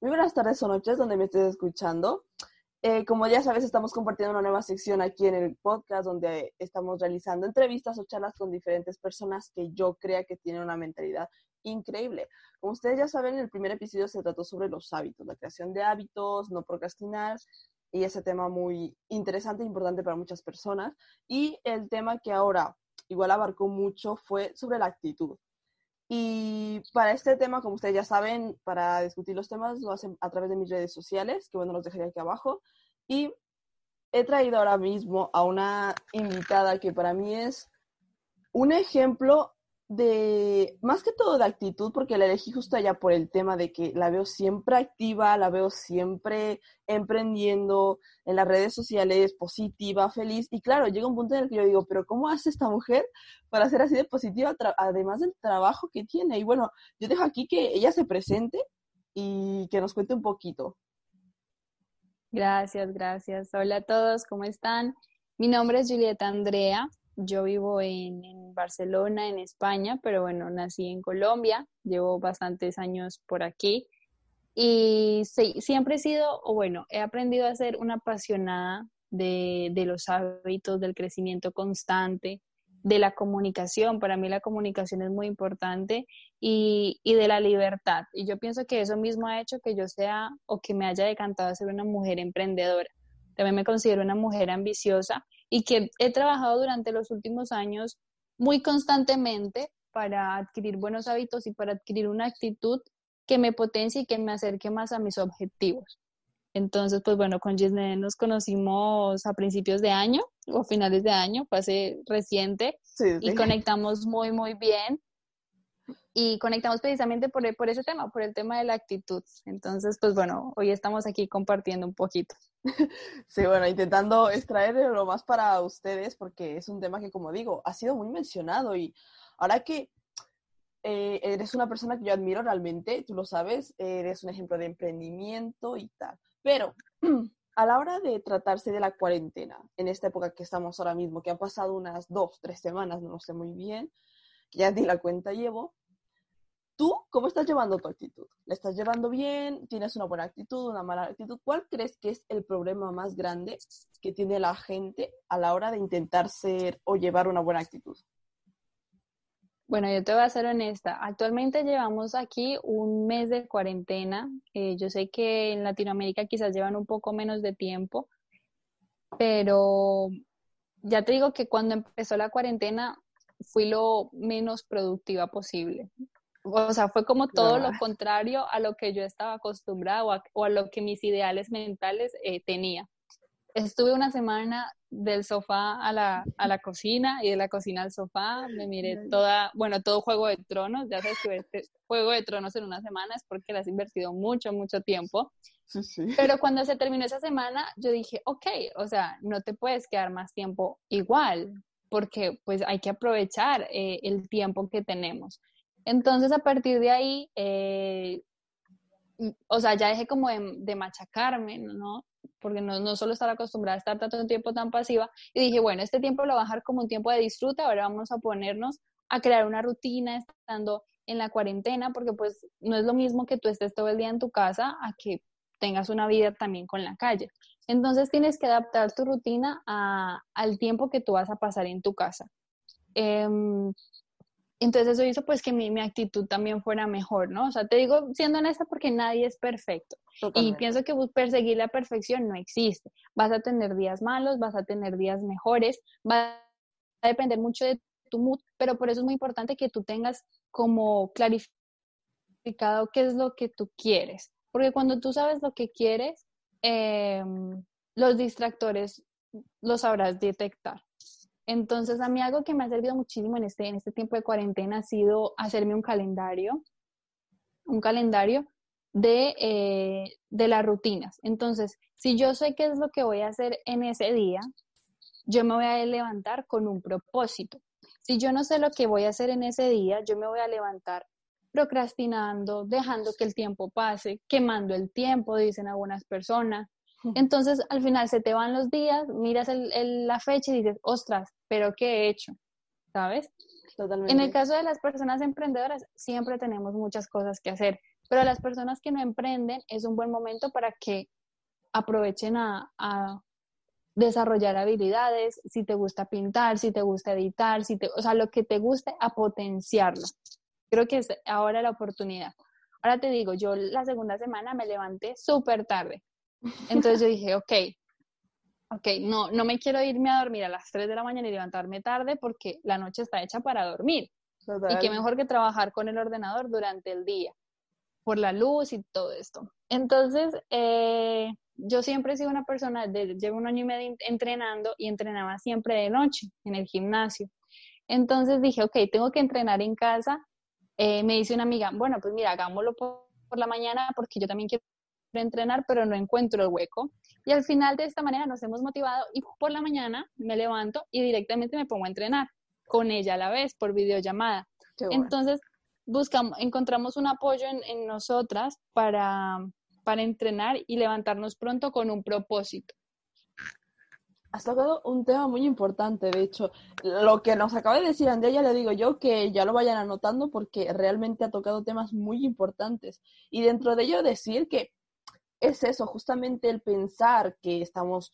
Muy buenas tardes o noches donde me estés escuchando. Eh, como ya sabes, estamos compartiendo una nueva sección aquí en el podcast donde estamos realizando entrevistas o charlas con diferentes personas que yo crea que tienen una mentalidad increíble. Como ustedes ya saben, el primer episodio se trató sobre los hábitos, la creación de hábitos, no procrastinar, y ese tema muy interesante e importante para muchas personas. Y el tema que ahora igual abarcó mucho fue sobre la actitud. Y para este tema, como ustedes ya saben, para discutir los temas lo hacen a través de mis redes sociales, que bueno, los dejaré aquí abajo. Y he traído ahora mismo a una invitada que para mí es un ejemplo de, más que todo de actitud, porque la elegí justo allá por el tema de que la veo siempre activa, la veo siempre emprendiendo en las redes sociales, positiva, feliz. Y claro, llega un punto en el que yo digo, pero ¿cómo hace esta mujer para ser así de positiva, además del trabajo que tiene? Y bueno, yo dejo aquí que ella se presente y que nos cuente un poquito. Gracias, gracias. Hola a todos, ¿cómo están? Mi nombre es Julieta Andrea. Yo vivo en, Barcelona, en España, pero bueno, nací en Colombia, llevo bastantes años por aquí y siempre he sido, o bueno, he aprendido a ser una apasionada de, de los hábitos, del crecimiento constante, de la comunicación. Para mí la comunicación es muy importante y, y, de la libertad. Y yo pienso que eso mismo ha hecho que yo sea o que me haya decantado a ser una mujer emprendedora. También me considero una mujer ambiciosa y que he trabajado durante los últimos años muy constantemente para adquirir buenos hábitos y para adquirir una actitud que me potencie y que me acerque más a mis objetivos. Entonces, pues bueno, con Gisne nos conocimos a principios de año o finales de año, fue hace reciente, y conectamos muy, muy bien y conectamos precisamente por, por ese tema, por el tema de la actitud. Entonces, pues bueno, hoy estamos aquí compartiendo un poquito. Sí, bueno, intentando extraer lo más para ustedes, porque es un tema que, como digo, ha sido muy mencionado y ahora que eh, eres una persona que yo admiro realmente, tú lo sabes, eres un ejemplo de emprendimiento y tal. Pero a la hora de tratarse de la cuarentena, en esta época que estamos ahora mismo, que han pasado unas dos, tres semanas, no lo sé muy bien, ya di la cuenta llevo, ¿Tú cómo estás llevando tu actitud? ¿La estás llevando bien? ¿Tienes una buena actitud, una mala actitud? ¿Cuál crees que es el problema más grande que tiene la gente a la hora de intentar ser o llevar una buena actitud? Bueno, yo te voy a ser honesta. Actualmente llevamos aquí un mes de cuarentena. Eh, yo sé que en Latinoamérica quizás llevan un poco menos de tiempo, pero ya te digo que cuando empezó la cuarentena fui lo menos productiva posible o sea, fue como todo lo contrario a lo que yo estaba acostumbrada o a, lo que mis ideales mentales eh, tenía. Estuve una semana del sofá a la, a la cocina y de la cocina al sofá, me miré toda, bueno, todo Juego de Tronos, ya sabes que este Juego de Tronos en una semana es porque le has invertido mucho, mucho tiempo. Sí, sí. Pero cuando se terminó esa semana, yo dije, ok, o sea, no te puedes quedar más tiempo igual, porque pues hay que aprovechar eh, el tiempo que tenemos. Entonces, a partir de ahí, eh, o sea, ya dejé como de, machacarme, ¿no? Porque no, solo estar acostumbrada a estar tanto tiempo tan pasiva. Y dije, bueno, este tiempo lo voy a bajar como un tiempo de disfrute, ahora vamos a ponernos a crear una rutina estando en la cuarentena, porque pues no es lo mismo que tú estés todo el día en tu casa a que tengas una vida también con la calle. Entonces tienes que adaptar tu rutina al tiempo que tú vas a pasar en tu casa. Em, entonces eso hizo pues que mi, mi, actitud también fuera mejor, ¿no? O sea, te digo siendo honesta porque nadie es perfecto. Y pienso que perseguir la perfección no existe. Vas a tener días malos, vas a tener días mejores, va a depender mucho de tu mood, pero por eso es muy importante que tú tengas como clarificado qué es lo que tú quieres. Porque cuando tú sabes lo que quieres, em, los distractores los sabrás detectar. Entonces, a mí algo que me ha servido muchísimo en este, en este tiempo de cuarentena ha sido hacerme un calendario, un calendario de, eh, de las rutinas. Entonces, si yo sé qué es lo que voy a hacer en ese día, yo me voy a levantar con un propósito. Si yo no sé lo que voy a hacer en ese día, yo me voy a levantar procrastinando, dejando que el tiempo pase, quemando el tiempo, dicen algunas personas. Entonces, al final se te van los días, miras la fecha y dices, ostras, pero ¿qué he hecho? ¿Sabes? Totalmente. En el caso de las personas emprendedoras, siempre tenemos muchas cosas que hacer. Pero las personas que no emprenden es un buen momento para que aprovechen a, a desarrollar habilidades, si te gusta pintar, si te gusta editar, si te, o sea, lo que te guste, a potenciarlo. Creo que es ahora la oportunidad. Ahora te digo, yo la segunda semana me levanté súper tarde. Entonces yo dije, ok, ok, no, no me quiero irme a dormir a las 3 de la mañana y levantarme tarde porque la noche está hecha para dormir. Y qué mejor que trabajar con el ordenador durante el día, por la luz y todo esto. Entonces, eh, yo siempre he sido una persona, de, llevo un año y medio entrenando y entrenaba siempre de noche en el gimnasio. Entonces dije, ok, tengo que entrenar en casa. Eh, me dice una amiga, bueno, pues mira, hagámoslo por, por, la mañana porque yo también quiero entrenar, pero no encuentro el hueco. Y al final de esta manera nos hemos motivado y por la mañana me levanto y directamente me pongo a entrenar con ella a la vez por videollamada. Entonces, buscamos, encontramos un apoyo en, nosotras para, para entrenar y levantarnos pronto con un propósito. Has tocado un tema muy importante, de hecho. Lo que nos acaba de decir Andrea, ya le digo yo que ya lo vayan anotando porque realmente ha tocado temas muy importantes. Y dentro de ello decir que es eso, justamente el pensar que estamos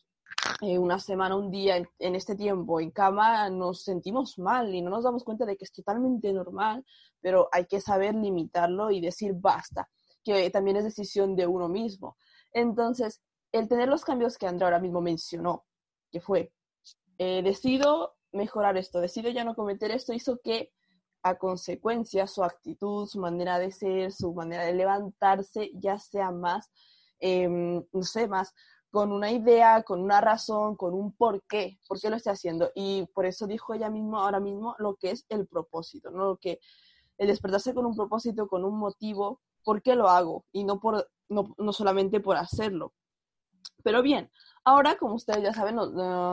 eh, una semana, un día en, este tiempo en cama, nos sentimos mal y no nos damos cuenta de que es totalmente normal, pero hay que saber limitarlo y decir basta, que también es decisión de uno mismo. Entonces, el tener los cambios que Andrea ahora mismo mencionó, que fue, eh, decido mejorar esto, decido ya no cometer esto, hizo que a consecuencia su actitud, su manera de ser, su manera de levantarse ya sea más, em, no sé, más con una idea, con una razón, con un porqué, por qué lo estoy haciendo. Y por eso dijo ella mismo ahora mismo lo que es el propósito, ¿no? Lo que el despertarse con un propósito, con un motivo, por qué lo hago y no, por, no, no solamente por hacerlo. Pero bien, ahora, como ustedes ya saben,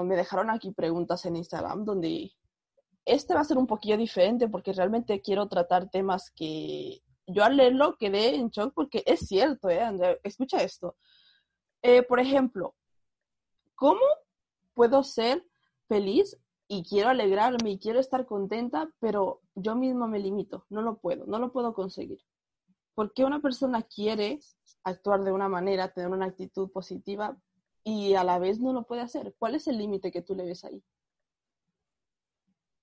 me dejaron aquí preguntas en Instagram donde este va a ser un poquillo diferente porque realmente quiero tratar temas que yo al leerlo quedé en shock porque es cierto, ¿eh? Andrea, escucha esto. Eh, por ejemplo, ¿cómo puedo ser feliz y quiero alegrarme y quiero estar contenta, pero yo mismo me limito? No lo puedo, no lo puedo conseguir. ¿Por qué una persona quiere actuar de una manera, tener una actitud positiva y a la vez no lo puede hacer? ¿Cuál es el límite que tú le ves ahí?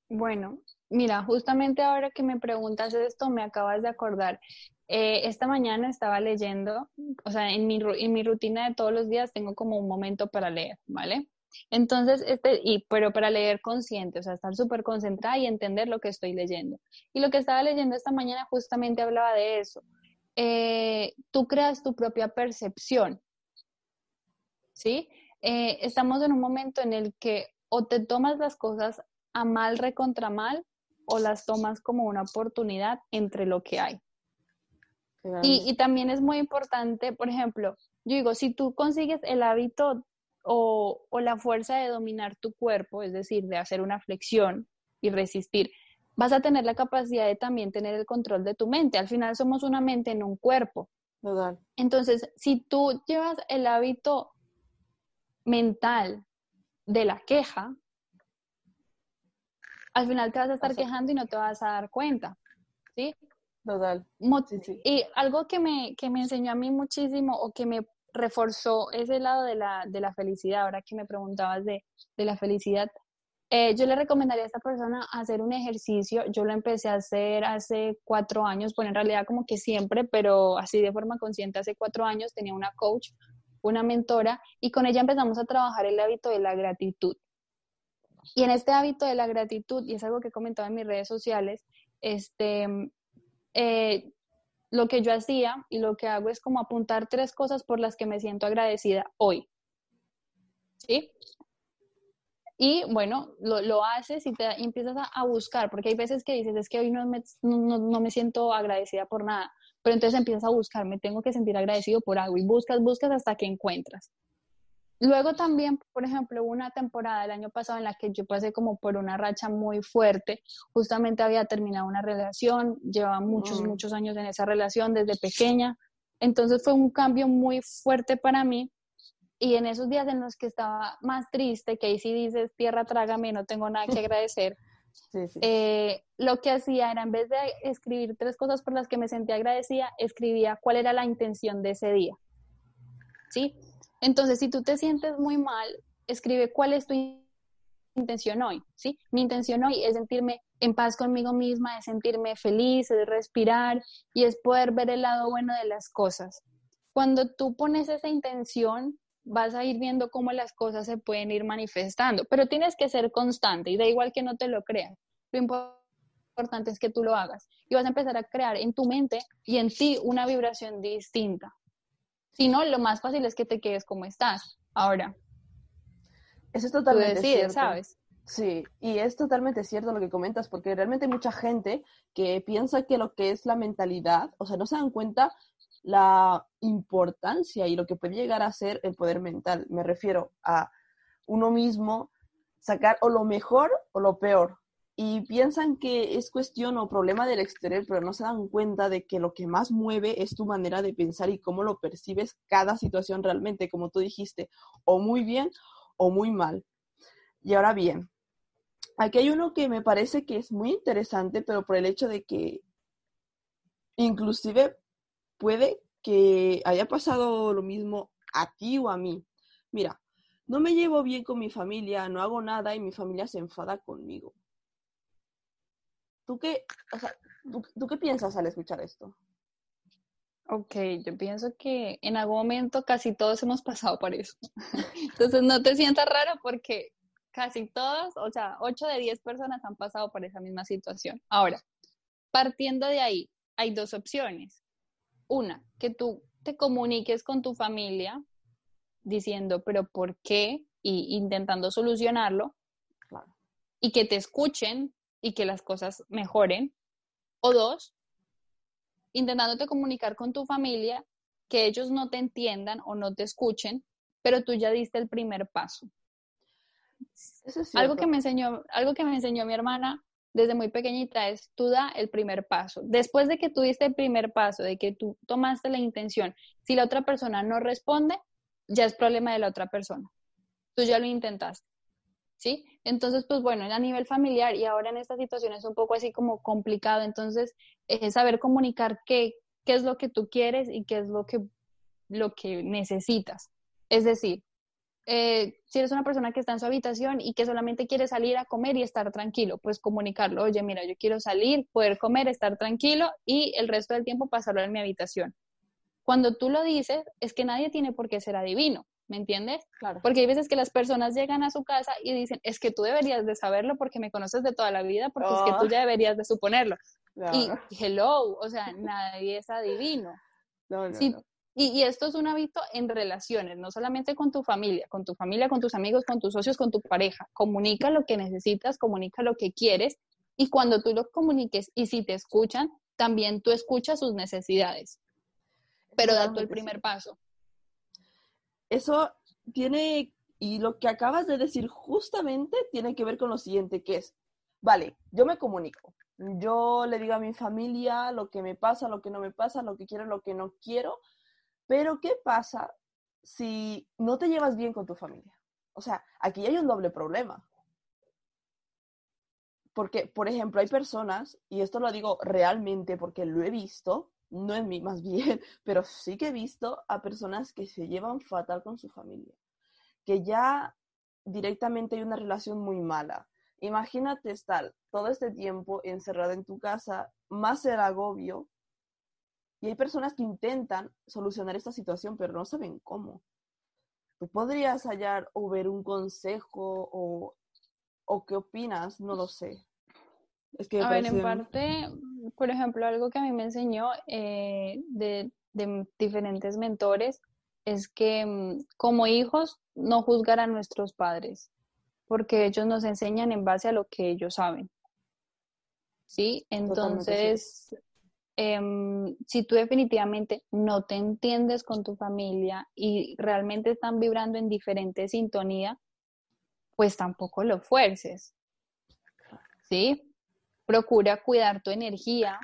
Bueno, mira, justamente ahora que me preguntas esto, me acabas de acordar eh, esta mañana estaba leyendo, o sea, en mi, rutina de todos los días tengo como un momento para leer, ¿vale? Entonces, este, y, pero para leer consciente, o sea, estar súper concentrada y entender lo que estoy leyendo. Y lo que estaba leyendo esta mañana justamente hablaba de eso. Eh, tú creas tu propia percepción, ¿sí? Eh, estamos en un momento en el que o te tomas las cosas a mal recontra mal o las tomas como una oportunidad entre lo que hay. Y, también es muy importante, por ejemplo, yo digo, si tú consigues el hábito o, la fuerza de dominar tu cuerpo, es decir, de hacer una flexión y resistir, vas a tener la capacidad de también tener el control de tu mente. Al final somos una mente en un cuerpo. Entonces, si tú llevas el hábito mental de la queja, al final te vas a estar quejando y no te vas a dar cuenta, ¿sí? Total. Y algo que me, que me enseñó a mí muchísimo o que me reforzó ese lado de la, de la felicidad, ahora que me preguntabas de, de la felicidad, eh, yo le recomendaría a esta persona hacer un ejercicio. Yo lo empecé a hacer hace cuatro años, bueno, en realidad como que siempre, pero así de forma consciente, hace cuatro años tenía una coach, una mentora, y con ella empezamos a trabajar el hábito de la gratitud. Y en este hábito de la gratitud, y es algo que he comentado en mis redes sociales, este, eh, lo que yo hacía y lo que hago es como apuntar tres cosas por las que me siento agradecida hoy. ¿Sí? Y bueno, lo, haces y te empiezas a, buscar, porque hay veces que dices, es que hoy no me, no me siento agradecida por nada, pero entonces empiezas a buscar, me tengo que sentir agradecido por algo y buscas, buscas hasta que encuentras. Luego también, por ejemplo, hubo una temporada el año pasado en la que yo pasé como por una racha muy fuerte. Justamente había terminado una relación, llevaba muchos, mm. muchos años en esa relación desde pequeña. Entonces fue un cambio muy fuerte para mí. Y en esos días en los que estaba más triste, que ahí sí dices, tierra trágame, no tengo nada que agradecer, Eh, lo que hacía era, en vez de escribir tres cosas por las que me sentía agradecida, escribía cuál era la intención de ese día. ¿Sí? Entonces, si tú te sientes muy mal, escribe cuál es tu intención hoy, ¿sí? Mi intención hoy es sentirme en paz conmigo misma, es sentirme feliz, es respirar y es poder ver el lado bueno de las cosas. Cuando tú pones esa intención, vas a ir viendo cómo las cosas se pueden ir manifestando, pero tienes que ser constante y da igual que no te lo creas. Lo importante es que tú lo hagas y vas a empezar a crear en tu mente y en ti una vibración distinta. Si no, lo más fácil es que te quedes como estás. Ahora, eso es totalmente cierto. ¿sabes? Sí, y es totalmente cierto lo que comentas, porque realmente hay mucha gente que piensa que lo que es la mentalidad, o sea, no se dan cuenta la importancia y lo que puede llegar a ser el poder mental. Me refiero a uno mismo sacar o lo mejor o lo peor. Y piensan que es cuestión o problema del exterior, pero no se dan cuenta de que lo que más mueve es tu manera de pensar y cómo lo percibes cada situación realmente, como tú dijiste, o muy bien o muy mal. Y ahora bien, aquí hay uno que me parece que es muy interesante, pero por el hecho de que inclusive puede que haya pasado lo mismo a ti o a mí. Mira, no me llevo bien con mi familia, no hago nada y mi familia se enfada conmigo. ¿Tú qué, ¿tú, qué piensas al escuchar esto? Ok, yo pienso que en algún momento casi todos hemos pasado por eso. Entonces no te sientas raro porque casi todos, o sea, 8 de 10 personas han pasado por esa misma situación. Ahora, partiendo de ahí, hay dos opciones una, que tú te comuniques con tu familia diciendo, pero ¿por qué? Y intentando solucionarlo. Y que te escuchen y que las cosas mejoren. O dos, intentándote comunicar con tu familia, que ellos no te entiendan o no te escuchen, pero tú ya diste el primer paso. algo que me enseñó, algo que me enseñó mi hermana desde muy pequeñita es tú da el primer paso. Después de que tú diste el primer paso, de que tú tomaste la intención, si la otra persona no responde, ya es problema de la otra persona. Tú ya lo intentaste. ¿Sí? Entonces, pues bueno, a nivel familiar y ahora en esta situación es un poco así como complicado. Entonces, es saber comunicar qué, qué es lo que tú quieres y qué es lo que, lo que necesitas. Es decir, eh, si eres una persona que está en su habitación y que solamente quiere salir a comer y estar tranquilo, pues comunicarlo, oye, mira, yo quiero salir, poder comer, estar tranquilo y el resto del tiempo pasarlo en mi habitación. Cuando tú lo dices, es que nadie tiene por qué ser adivino, ¿me entiendes? Claro. Porque hay veces que las personas llegan a su casa y dicen, es que tú deberías de saberlo porque me conoces de toda la vida, porque es que tú oh. ya deberías de suponerlo. Y hello, o sea, nadie es adivino. No, no, no. Y, esto es un hábito en relaciones, no solamente con tu familia, con tu familia, con tus amigos, con tus socios, con tu pareja. Comunica lo que necesitas, comunica lo que quieres y cuando tú lo comuniques y si te escuchan, también tú escuchas sus necesidades. Pero da tú el primer paso. Eso tiene, y lo que acabas de decir justamente tiene que ver con lo siguiente, que es, vale, yo me comunico, yo le digo a mi familia lo que me pasa, lo que no me pasa, lo que quiero, lo que no quiero, pero, ¿qué pasa si no te llevas bien con tu familia? O sea, aquí hay un doble problema. Porque, por ejemplo, hay personas, y esto lo digo realmente porque lo he visto, no en mí más bien, pero sí que he visto a personas que se llevan fatal con su familia, que ya directamente hay una relación muy mala. Imagínate estar todo este tiempo encerrada en tu casa, más el agobio y hay personas que intentan solucionar esta situación, pero no saben cómo. ¿Tú podrías hallar o ver un consejo o, o qué opinas? No lo sé. Es que a ver, en parte, por ejemplo, algo que a mí me enseñó eh, de, de diferentes mentores es que mm, como hijos no juzgar a nuestros padres, porque ellos nos enseñan en base a lo que ellos saben. ¿Sí? Entonces, Em, si tú definitivamente no te entiendes con tu familia y realmente están vibrando en diferente sintonía, pues tampoco lo fuerces. ¿Sí? Procura cuidar tu energía.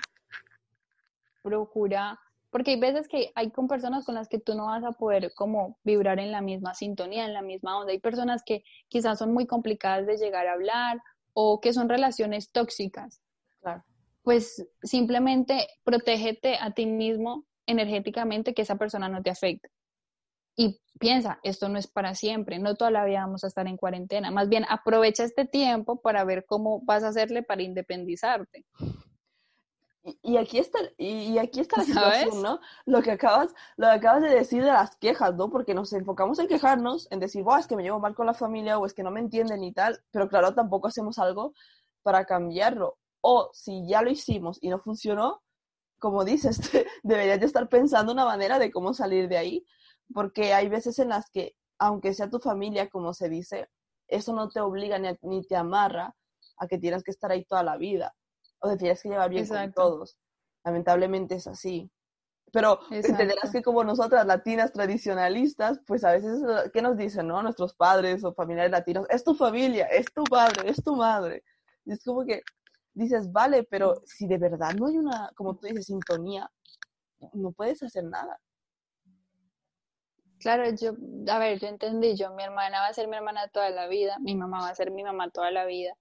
Procura, porque hay veces que hay con personas con las que tú no vas a poder como vibrar en la misma sintonía, en la misma onda. Hay personas que quizás son muy complicadas de llegar a hablar o que son relaciones tóxicas. Pues simplemente protégete a ti mismo energéticamente que esa persona no te afecte. Y piensa, esto no es para siempre, no toda la vida vamos a estar en cuarentena. Más bien aprovecha este tiempo para ver cómo vas a hacerle para independizarte. Y, aquí está, y, aquí está la situación, ¿no? Lo que, acabas, lo que acabas de decir de las quejas, ¿no? Porque nos enfocamos en quejarnos, en decir, es que me llevo mal con la familia o es que no me entienden y tal, pero claro, tampoco hacemos algo para cambiarlo. O si ya lo hicimos y no funcionó, como dices, deberías de estar pensando una manera de cómo salir de ahí, porque hay veces en las que, aunque sea tu familia, como se dice, eso no te obliga ni, ni te amarra a que tienes que estar ahí toda la vida o te tienes que llevar bien con todos. Lamentablemente es así. Pero entenderás que como nosotras, latinas tradicionalistas, pues a veces, ¿qué nos dicen, no? Nuestros padres o familiares latinos, es tu familia, es tu padre, es tu madre. Y es como que dices, vale, pero si de verdad no hay una, como tú dices, sintonía, no puedes hacer nada. Claro, yo, a ver, yo entendí, yo, mi hermana va a ser mi hermana toda la vida, mi mamá va a ser mi mamá toda la vida.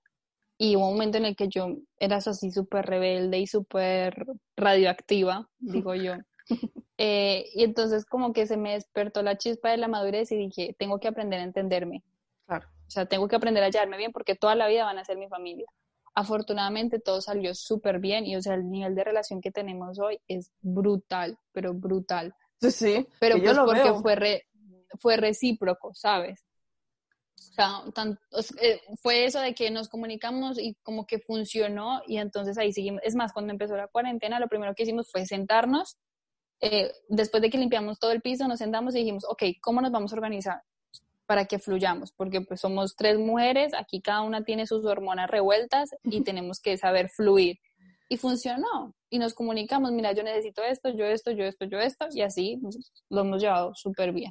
Y hubo un momento en el que yo era así súper rebelde y súper radioactiva, digo yo. Eh, y entonces como que se me despertó la chispa de la madurez y dije, tengo que aprender a entenderme. Claro. O sea, tengo que aprender a llevarme bien porque toda la vida van a ser mi familia. Afortunadamente todo salió súper bien y o sea, el nivel de relación que tenemos hoy es brutal, pero brutal. Sí, sí. Pero pues porque fue fue recíproco, ¿sabes? O sea, eh, fue eso de que nos comunicamos y como que funcionó y entonces ahí seguimos. Es más, cuando empezó la cuarentena, lo primero que hicimos fue sentarnos. Eh, después de que limpiamos todo el piso, nos sentamos y dijimos, ok, ¿cómo nos vamos a organizar para que fluyamos? Porque pues somos tres mujeres, aquí cada una tiene sus hormonas revueltas y tenemos que saber fluir. Y funcionó. Y nos comunicamos, mira, yo necesito esto, yo esto, yo esto, yo esto, y así lo hemos llevado súper bien.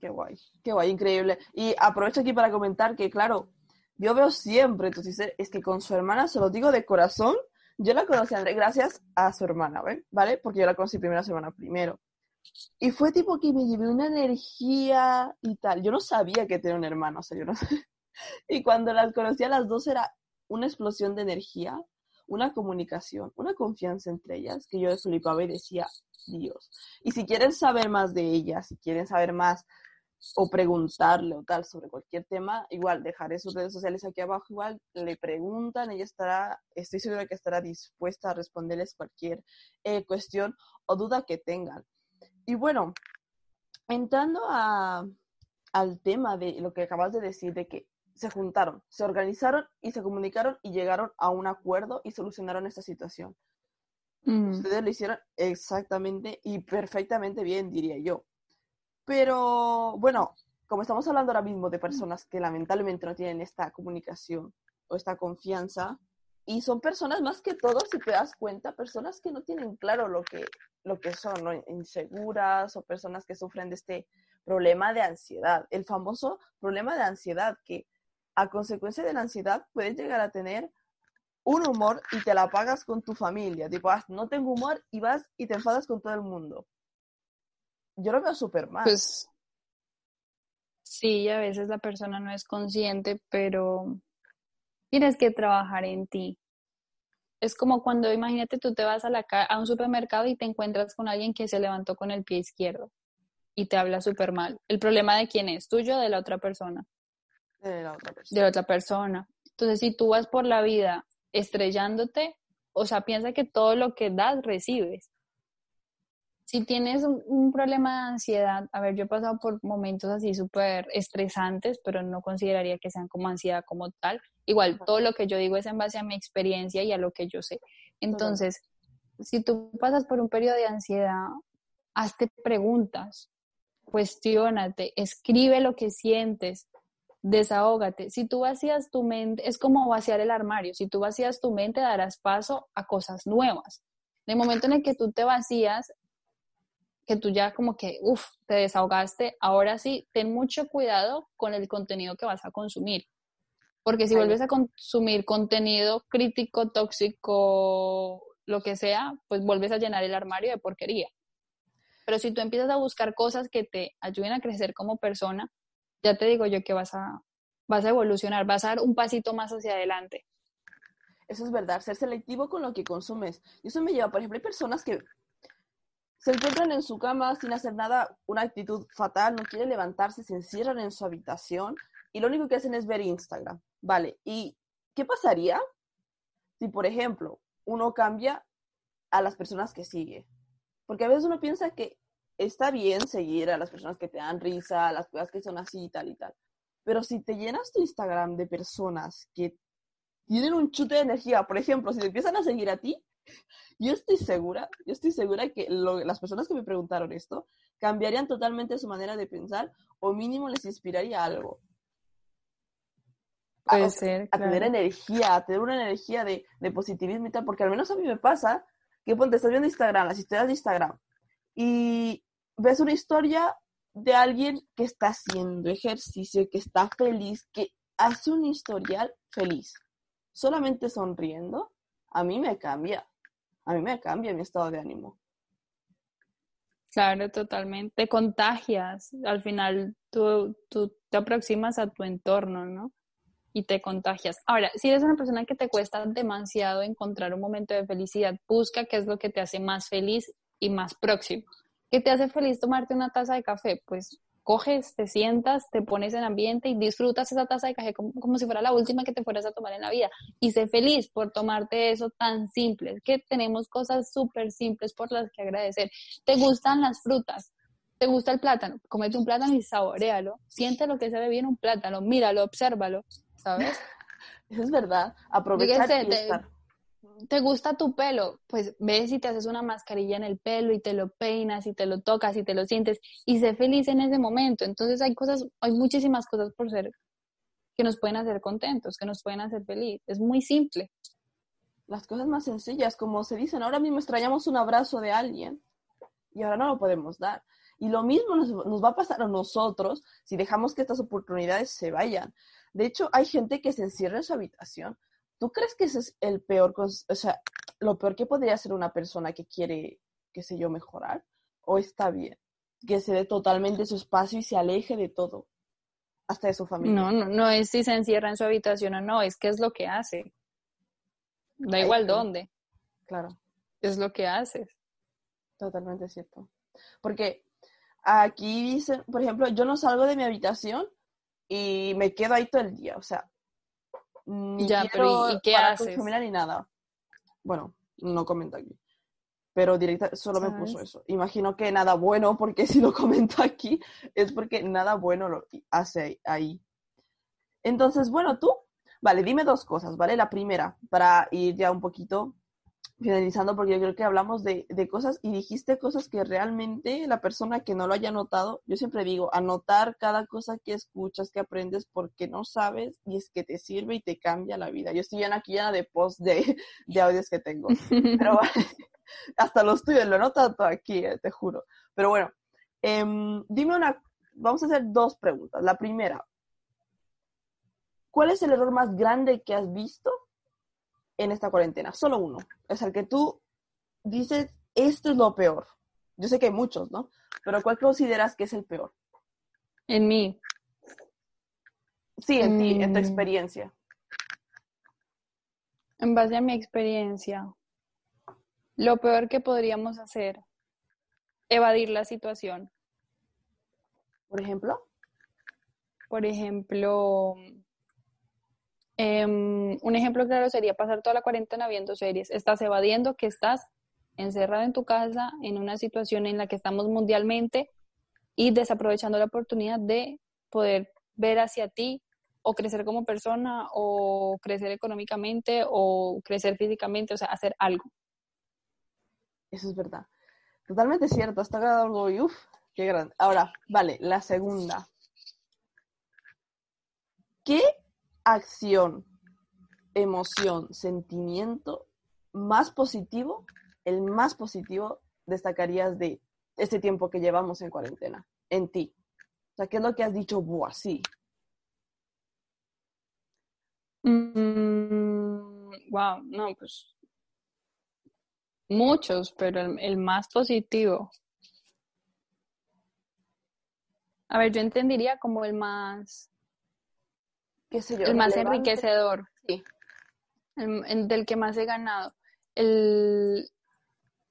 Qué guay, qué guay, increíble. Y aprovecho aquí para comentar que, claro, yo veo siempre, entonces es que con su hermana, se lo digo de corazón, yo la conocí André gracias a su hermana, ¿vale? Porque yo la conocí primero a su hermana primero. Y fue tipo que me llevé una energía y tal. Yo no sabía que tenía un hermano, o sea, yo no Y cuando las conocí a las dos era una explosión de energía, una comunicación, una confianza entre ellas, que yo flipaba y decía, Dios. Y si quieren saber más de ellas, si quieren saber más o preguntarle o tal sobre cualquier tema, igual dejaré sus redes sociales aquí abajo, igual le preguntan, ella estará, estoy segura que estará dispuesta a responderles cualquier eh, cuestión o duda que tengan. Y bueno, entrando a, al tema de lo que acabas de decir, de que se juntaron, se organizaron y se comunicaron y llegaron a un acuerdo y solucionaron esta situación. Mm. Ustedes lo hicieron exactamente y perfectamente bien, diría yo. Pero bueno, como estamos hablando ahora mismo de personas que lamentablemente no tienen esta comunicación o esta confianza, y son personas más que todo, si te das cuenta, personas que no tienen claro lo que, lo que son, ¿no? inseguras o personas que sufren de este problema de ansiedad, el famoso problema de ansiedad que a consecuencia de la ansiedad puedes llegar a tener un humor y te la pagas con tu familia. Tipo, ah, no tengo humor y vas y te enfadas con todo el mundo yo lo veo súper mal. Pues sí, a veces la persona no es consciente, pero tienes que trabajar en ti. Es como cuando, imagínate, tú te vas a, la, a un supermercado y te encuentras con alguien que se levantó con el pie izquierdo y te habla súper mal. ¿El problema de quién es? ¿Tuyo o de la otra persona? De la otra persona. De otra persona. Entonces, si tú vas por la vida estrellándote, o sea, piensa que todo lo que das, recibes. Si tienes un, problema de ansiedad, a ver, yo he pasado por momentos así súper estresantes, pero no consideraría que sean como ansiedad como tal. Igual, todo lo que yo digo es en base a mi experiencia y a lo que yo sé. Entonces, si tú pasas por un periodo de ansiedad, hazte preguntas, cuestionate, escribe lo que sientes, desahógate. Si tú vacías tu mente, es como vaciar el armario. Si tú vacías tu mente, darás paso a cosas nuevas. En el momento en el que tú te vacías, que tú ya como que, uff, te desahogaste, ahora sí, ten mucho cuidado con el contenido que vas a consumir. Porque si vuelves a consumir contenido crítico, tóxico, lo que sea, pues vuelves a llenar el armario de porquería. Pero si tú empiezas a buscar cosas que te ayuden a crecer como persona, ya te digo yo que vas a, vas a evolucionar, vas a dar un pasito más hacia adelante. Eso es verdad, ser selectivo con lo que consumes. Y eso me lleva, por ejemplo, hay personas que se encuentran en su cama sin hacer nada, una actitud fatal, no quieren levantarse, se encierran en su habitación y lo único que hacen es ver Instagram. Vale, ¿y qué pasaría si, por ejemplo, uno cambia a las personas que sigue? Porque a veces uno piensa que está bien seguir a las personas que te dan risa, a las cosas que son así y tal y tal. Pero si te llenas tu Instagram de personas que tienen un chute de energía, por ejemplo, si te empiezan a seguir a ti, yo estoy segura, yo estoy segura que las personas que me preguntaron esto cambiarían totalmente su manera de pensar o mínimo les inspiraría algo. Puede a, ser. A tener energía, a tener una energía de, de, positivismo y tal, porque al menos a mí me pasa que ponte, estás viendo Instagram, las historias de Instagram, y ves una historia de alguien que está haciendo ejercicio, que está feliz, que hace un historial feliz, solamente sonriendo, a mí me cambia, a mí me cambia mi estado de ánimo. Claro, totalmente. Te contagias. Al final tú, tú te aproximas a tu entorno, ¿no? Y te contagias. Ahora, si eres una persona que te cuesta demasiado encontrar un momento de felicidad, busca qué es lo que te hace más feliz y más próximo. ¿Qué te hace feliz tomarte una taza de café? Pues coges, te sientas, te pones en ambiente y disfrutas esa taza de café como, si fuera la última que te fueras a tomar en la vida. Y sé feliz por tomarte eso tan simple, que tenemos cosas súper simples por las que agradecer. ¿Te gustan las frutas? ¿Te gusta el plátano? Comete un plátano y saborealo. Siente lo que se ve bien un plátano, míralo, obsérvalo, ¿sabes? es verdad, aprovechar y estar ¿te gusta tu pelo? Pues ves y te haces una mascarilla en el pelo y te lo peinas y te lo tocas y te lo sientes y sé feliz en ese momento. Entonces hay cosas, hay muchísimas cosas por ser que nos pueden hacer contentos, que nos pueden hacer feliz. Es muy simple. Las cosas más sencillas, como se dicen, ahora mismo extrañamos un abrazo de alguien y ahora no lo podemos dar. Y lo mismo nos, nos va a pasar a nosotros si dejamos que estas oportunidades se vayan. De hecho, hay gente que se encierra en su habitación ¿Tú crees que ese es el peor, o sea, lo peor que podría hacer una persona que quiere, qué sé yo, mejorar? ¿O está bien? Que se dé totalmente su espacio y se aleje de todo, hasta de su familia. No, no, no es si se encierra en su habitación o no, es que es lo que hace. Da igual dónde. Claro. Es lo que haces. Totalmente cierto. Porque aquí dicen, por ejemplo, yo no salgo de mi habitación y me quedo ahí todo el día. O sea, ni ya, pero ¿y, qué haces? ni nada. Bueno, no comento aquí. Pero directa, solo me puso eso. Imagino que nada bueno, porque si lo comento aquí, es porque nada bueno lo hace ahí. Entonces, bueno, tú, vale, dime dos cosas, ¿vale? La primera, para ir ya un poquito finalizando, porque yo creo que hablamos de, de, cosas y dijiste cosas que realmente la persona que no lo haya notado, yo siempre digo, anotar cada cosa que escuchas, que aprendes, porque no sabes y es que te sirve y te cambia la vida. Yo estoy aquí llena de posts de, de audios que tengo, pero hasta los tuyos, lo noto todo aquí, eh, te juro. Pero bueno, em, dime una, vamos a hacer dos preguntas. La primera, ¿cuál es el error más grande que has visto en esta cuarentena? Solo uno. Es el que tú dices, esto es lo peor. Yo sé que hay muchos, ¿no? Pero ¿cuál consideras que es el peor? En mí. Sí, en ti, en tu mm. experiencia. En base a mi experiencia, lo peor que podríamos hacer, evadir la situación. Por ejemplo. Por ejemplo, Em, un ejemplo claro sería pasar toda la cuarentena viendo series. Estás evadiendo que estás encerrado en tu casa en una situación en la que estamos mundialmente y desaprovechando la oportunidad de poder ver hacia ti o crecer como persona o crecer económicamente o crecer físicamente, o sea, hacer algo. Eso es verdad. Totalmente cierto. Hasta algo y uff, qué grande. Ahora, vale, la segunda. ¿Qué acción, emoción, sentimiento más positivo, el más positivo destacarías de este tiempo que llevamos en cuarentena, en ti? O sea, ¿qué es lo que has dicho, buah, sí? Mm, wow, no, pues muchos, pero el más positivo. A ver, yo entendería como el más qué sé yo. El más relevante. enriquecedor. Sí. el- el del que más he ganado. El,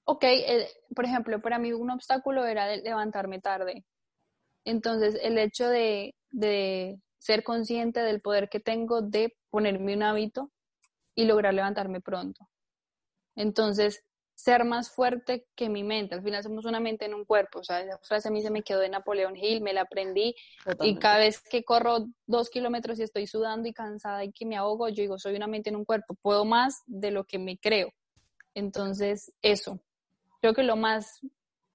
ok, el- por ejemplo, para mí un obstáculo era levantarme tarde. Entonces, el hecho de, de ser consciente del poder que tengo de ponerme un hábito y lograr levantarme pronto. Entonces, ser más fuerte que mi mente. Al final somos una mente en un cuerpo. O sea, esa frase a mí se me quedó de Napoleón Hill, me la aprendí y cada vez que corro dos kilómetros y estoy sudando y cansada y que me ahogo, yo digo, soy una mente en un cuerpo, puedo más de lo que me creo. Entonces, eso. Creo que lo más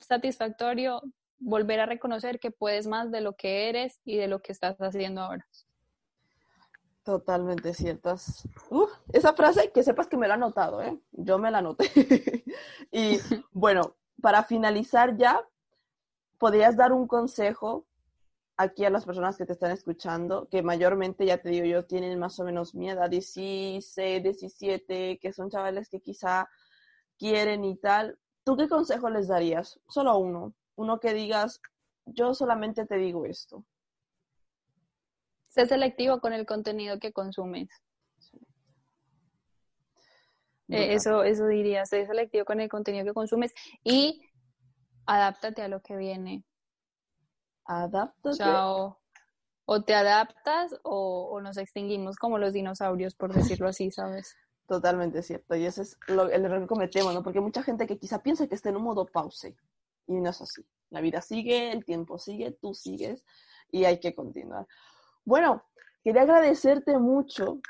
satisfactorio, volver a reconocer que puedes más de lo que eres y de lo que estás haciendo ahora. Totalmente ciertas. Esa frase, que sepas que me la he anotado, ¿eh? Yo me la anoté. y bueno, para finalizar ya, ¿podrías dar un consejo aquí a las personas que te están escuchando, que mayormente, ya te digo yo, tienen más o menos mi edad, 16, 17, que son chavales que quizá quieren y tal? ¿Tú qué consejo les darías? Solo uno. Uno que digas, yo solamente te digo esto. Sé selectivo con el contenido que consumes. Eh, eso, eso diría, sé selectivo con el contenido que consumes y adáptate a lo que viene. Adáptate. O sea, o, te adaptas o, o nos extinguimos como los dinosaurios, por decirlo así, ¿sabes? Totalmente cierto. Y ese es lo, el error que cometemos, ¿no? Porque hay mucha gente que quizá piensa que está en un modo pause. Y no es así. La vida sigue, el tiempo sigue, tú sigues y hay que continuar. Bueno, quería agradecerte mucho,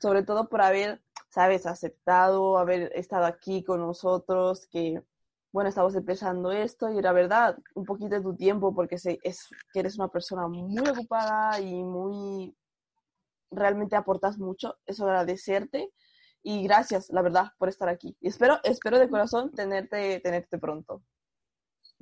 sobre todo por haber, sabes, aceptado, haber estado aquí con nosotros, que, bueno, estamos empezando esto y la verdad, un poquito de tu tiempo, porque sé es, que eres una persona muy ocupada y muy, realmente aportas mucho, eso agradecerte y gracias, la verdad, por estar aquí. Y espero, espero de corazón tenerte, tenerte pronto.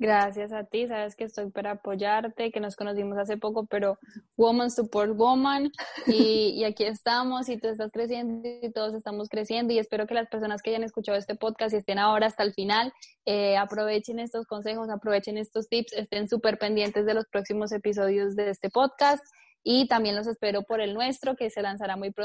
Gracias a ti, sabes que estoy para apoyarte, que nos conocimos hace poco, pero Woman Support Woman, y, y, aquí estamos, y tú estás creciendo y todos estamos creciendo, y espero que las personas que hayan escuchado este podcast y estén ahora hasta el final, eh, aprovechen estos consejos, aprovechen estos tips, estén súper pendientes de los próximos episodios de este podcast, y también los espero por el nuestro, que se lanzará muy pronto.